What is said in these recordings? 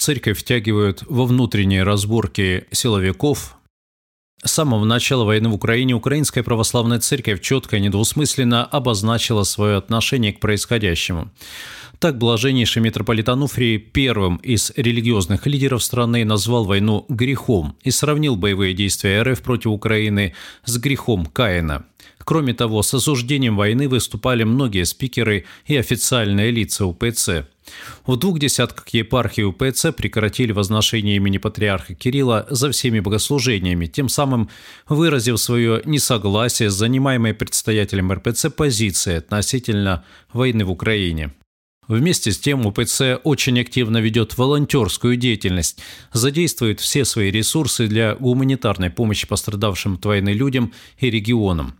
церковь втягивают во внутренние разборки силовиков, с самого начала войны в Украине Украинская Православная Церковь четко и недвусмысленно обозначила свое отношение к происходящему. Так блаженнейший митрополит Ануфрий первым из религиозных лидеров страны назвал войну грехом и сравнил боевые действия РФ против Украины с грехом Каина. Кроме того, с осуждением войны выступали многие спикеры и официальные лица УПЦ. В двух десятках епархий УПЦ прекратили возношение имени патриарха Кирилла за всеми богослужениями, тем самым выразив свое несогласие с занимаемой предстоятелем РПЦ позицией относительно войны в Украине. Вместе с тем УПЦ очень активно ведет волонтерскую деятельность, задействует все свои ресурсы для гуманитарной помощи пострадавшим от войны людям и регионам.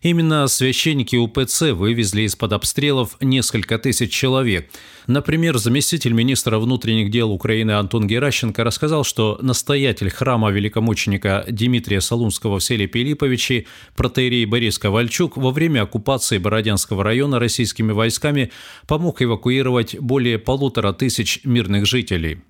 Именно священники УПЦ вывезли из-под обстрелов несколько тысяч человек. Например, заместитель министра внутренних дел Украины Антон Геращенко рассказал, что настоятель храма великомученика Дмитрия Солунского в селе Пилиповичи, протеерей Борис Ковальчук, во время оккупации Бородянского района российскими войсками помог эвакуировать более полутора тысяч мирных жителей.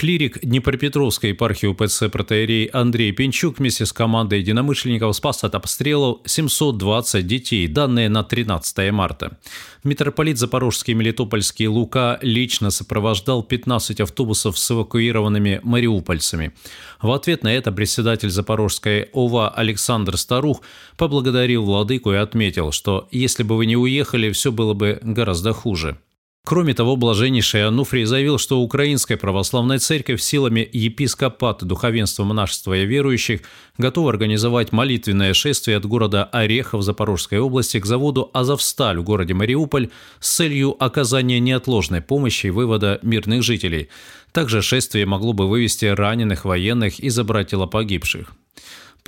Клирик Днепропетровской епархии УПЦ протеерей Андрей Пенчук вместе с командой единомышленников спас от обстрелов 720 детей, данные на 13 марта. Митрополит Запорожский Мелитопольский Лука лично сопровождал 15 автобусов с эвакуированными мариупольцами. В ответ на это председатель Запорожской ОВА Александр Старух поблагодарил владыку и отметил, что если бы вы не уехали, все было бы гораздо хуже. Кроме того, блаженнейший Ануфрий заявил, что Украинская Православная Церковь силами епископата, духовенства, монашества и верующих готова организовать молитвенное шествие от города Орехов Запорожской области к заводу «Азовсталь» в городе Мариуполь с целью оказания неотложной помощи и вывода мирных жителей. Также шествие могло бы вывести раненых военных и забрать тела погибших.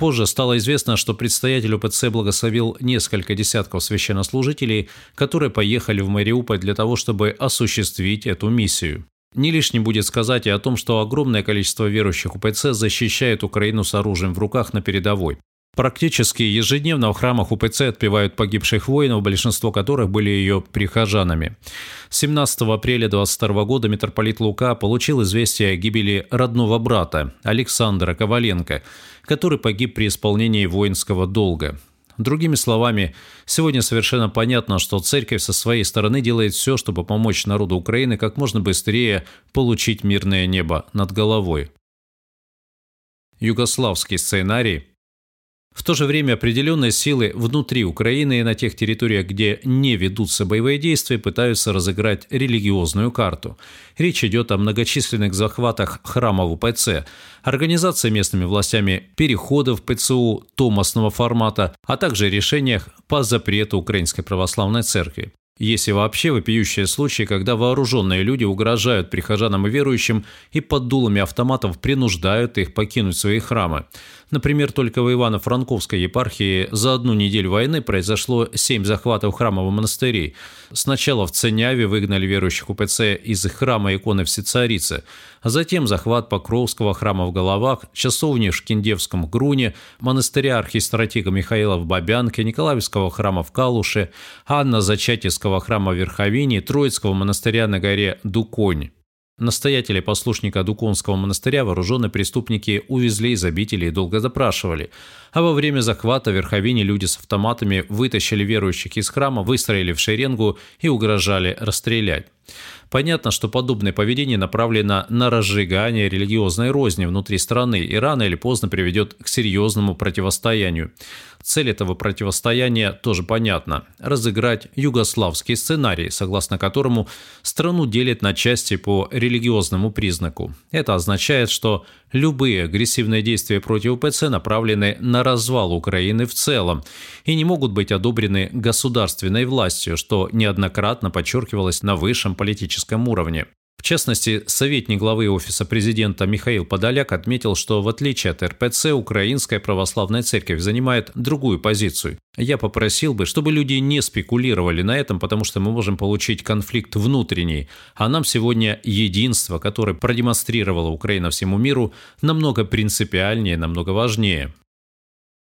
Позже стало известно, что предстоятель УПЦ благословил несколько десятков священнослужителей, которые поехали в Мариуполь для того, чтобы осуществить эту миссию. Не лишним будет сказать и о том, что огромное количество верующих УПЦ защищает Украину с оружием в руках на передовой. Практически ежедневно в храмах УПЦ отпевают погибших воинов, большинство которых были ее прихожанами. 17 апреля 22 года митрополит Лука получил известие о гибели родного брата Александра Коваленко, который погиб при исполнении воинского долга. Другими словами, сегодня совершенно понятно, что церковь со своей стороны делает все, чтобы помочь народу Украины как можно быстрее получить мирное небо над головой. Югославский сценарий – в то же время определенные силы внутри Украины и на тех территориях, где не ведутся боевые действия, пытаются разыграть религиозную карту. Речь идет о многочисленных захватах храмов УПЦ, организации местными властями переходов ПЦУ томасного формата, а также решениях по запрету Украинской Православной Церкви. Есть и вообще вопиющие случаи, когда вооруженные люди угрожают прихожанам и верующим и под дулами автоматов принуждают их покинуть свои храмы. Например, только в Ивано-Франковской епархии за одну неделю войны произошло семь захватов храмов и монастырей. Сначала в Ценяве выгнали верующих УПЦ из храма иконы Всецарицы, а затем захват Покровского храма в Головах, часовни в Шкиндевском Груне, монастыря архистратига Михаила в Бабянке, Николаевского храма в Калуше, Анна Зачатийского храма в Верховине, Троицкого монастыря на горе Дуконь. Настоятеля послушника Дуконского монастыря вооруженные преступники увезли из обители и долго допрашивали. А во время захвата в Верховине люди с автоматами вытащили верующих из храма, выстроили в шеренгу и угрожали расстрелять. Понятно, что подобное поведение направлено на разжигание религиозной розни внутри страны и рано или поздно приведет к серьезному противостоянию. Цель этого противостояния тоже понятна – разыграть югославский сценарий, согласно которому страну делят на части по религиозному признаку. Это означает, что любые агрессивные действия против УПЦ направлены на развал Украины в целом и не могут быть одобрены государственной властью, что неоднократно подчеркивалось на высшем политическом уровне. В частности, советник главы Офиса президента Михаил Подоляк отметил, что в отличие от РПЦ, Украинская Православная Церковь занимает другую позицию. Я попросил бы, чтобы люди не спекулировали на этом, потому что мы можем получить конфликт внутренний, а нам сегодня единство, которое продемонстрировала Украина всему миру, намного принципиальнее, намного важнее.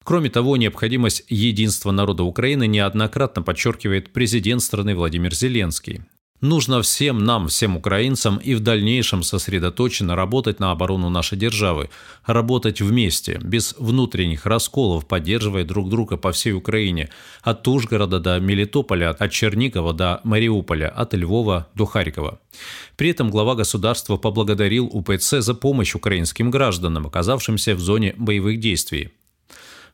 Кроме того, необходимость единства народа Украины неоднократно подчеркивает президент страны Владимир Зеленский. Нужно всем нам, всем украинцам и в дальнейшем сосредоточенно работать на оборону нашей державы, работать вместе, без внутренних расколов, поддерживая друг друга по всей Украине, от Ужгорода до Мелитополя, от Чернигова до Мариуполя, от Львова до Харькова. При этом глава государства поблагодарил УПЦ за помощь украинским гражданам, оказавшимся в зоне боевых действий.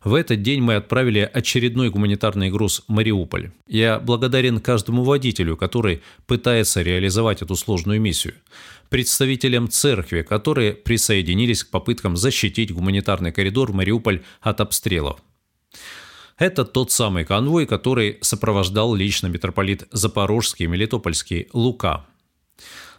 В этот день мы отправили очередной гуманитарный груз Мариуполь. Я благодарен каждому водителю, который пытается реализовать эту сложную миссию. Представителям церкви, которые присоединились к попыткам защитить гуманитарный коридор в Мариуполь от обстрелов. Это тот самый конвой, который сопровождал лично митрополит Запорожский и Мелитопольский Лука.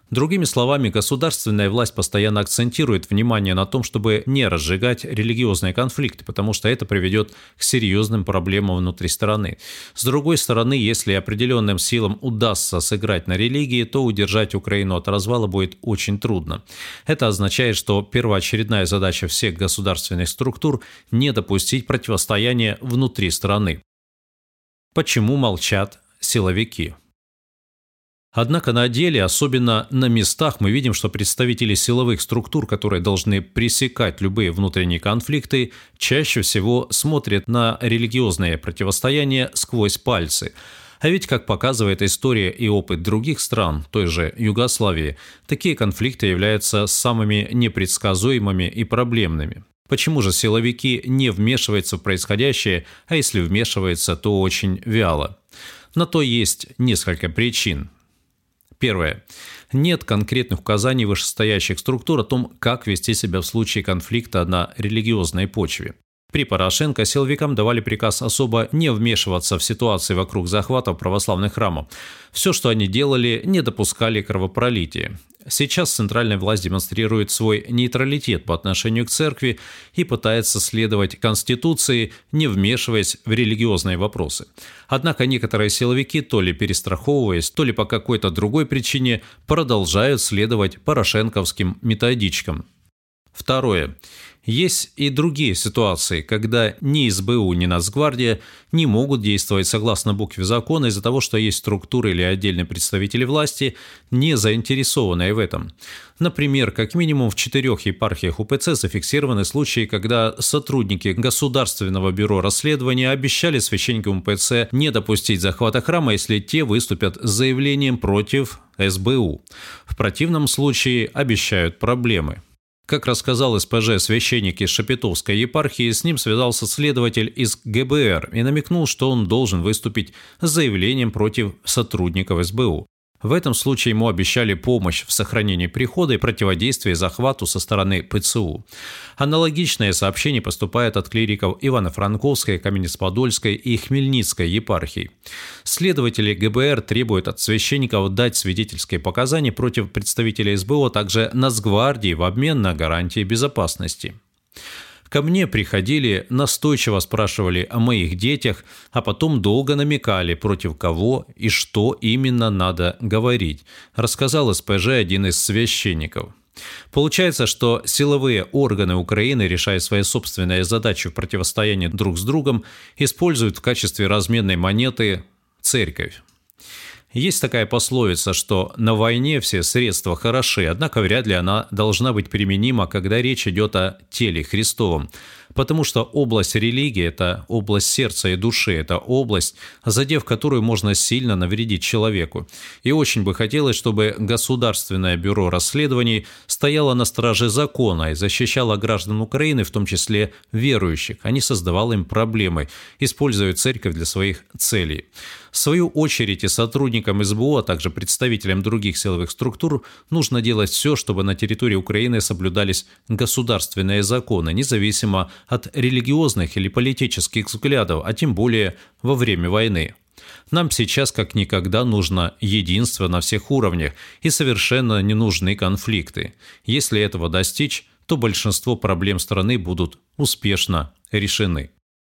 Другими словами, государственная власть постоянно акцентирует внимание на том, чтобы не разжигать религиозные конфликты, потому что это приведет к серьезным проблемам внутри страны. С другой стороны, если определенным силам удастся сыграть на религии, то удержать Украину от развала будет очень трудно. Это означает, что первоочередная задача всех государственных структур – не допустить противостояния внутри страны. Почему молчат силовики? Однако на деле, особенно на местах, мы видим, что представители силовых структур, которые должны пресекать любые внутренние конфликты, чаще всего смотрят на религиозное противостояние сквозь пальцы. А ведь, как показывает история и опыт других стран, той же Югославии, такие конфликты являются самыми непредсказуемыми и проблемными. Почему же силовики не вмешиваются в происходящее, а если вмешиваются, то очень вяло? На то есть несколько причин. Первое. Нет конкретных указаний вышестоящих структур о том, как вести себя в случае конфликта на религиозной почве. При Порошенко силовикам давали приказ особо не вмешиваться в ситуации вокруг захватов православных храмов. Все, что они делали, не допускали кровопролития. Сейчас центральная власть демонстрирует свой нейтралитет по отношению к церкви и пытается следовать Конституции, не вмешиваясь в религиозные вопросы. Однако некоторые силовики, то ли перестраховываясь, то ли по какой-то другой причине, продолжают следовать порошенковским методичкам. Второе. Есть и другие ситуации, когда ни СБУ, ни Нацгвардия не могут действовать согласно букве закона из-за того, что есть структуры или отдельные представители власти, не заинтересованные в этом. Например, как минимум в четырех епархиях УПЦ зафиксированы случаи, когда сотрудники Государственного бюро расследования обещали священникам УПЦ не допустить захвата храма, если те выступят с заявлением против СБУ. В противном случае обещают проблемы. Как рассказал СПЖ священник из Шапитовской епархии, с ним связался следователь из ГБР и намекнул, что он должен выступить с заявлением против сотрудников СБУ. В этом случае ему обещали помощь в сохранении прихода и противодействии захвату со стороны ПЦУ. Аналогичное сообщение поступает от клириков Ивано-Франковской, Каменец-Подольской и Хмельницкой епархий. Следователи ГБР требуют от священников дать свидетельские показания против представителей СБУ, а также Нацгвардии в обмен на гарантии безопасности. Ко мне приходили, настойчиво спрашивали о моих детях, а потом долго намекали, против кого и что именно надо говорить, рассказал СПЖ один из священников. Получается, что силовые органы Украины, решая свои собственные задачи в противостоянии друг с другом, используют в качестве разменной монеты церковь. Есть такая пословица, что на войне все средства хороши, однако вряд ли она должна быть применима, когда речь идет о теле Христовом потому что область религии – это область сердца и души, это область, задев которую можно сильно навредить человеку. И очень бы хотелось, чтобы Государственное бюро расследований стояло на страже закона и защищало граждан Украины, в том числе верующих, а не создавало им проблемы, используя церковь для своих целей. В свою очередь и сотрудникам СБУ, а также представителям других силовых структур нужно делать все, чтобы на территории Украины соблюдались государственные законы, независимо от религиозных или политических взглядов, а тем более во время войны. Нам сейчас как никогда нужно единство на всех уровнях и совершенно не нужны конфликты. Если этого достичь, то большинство проблем страны будут успешно решены.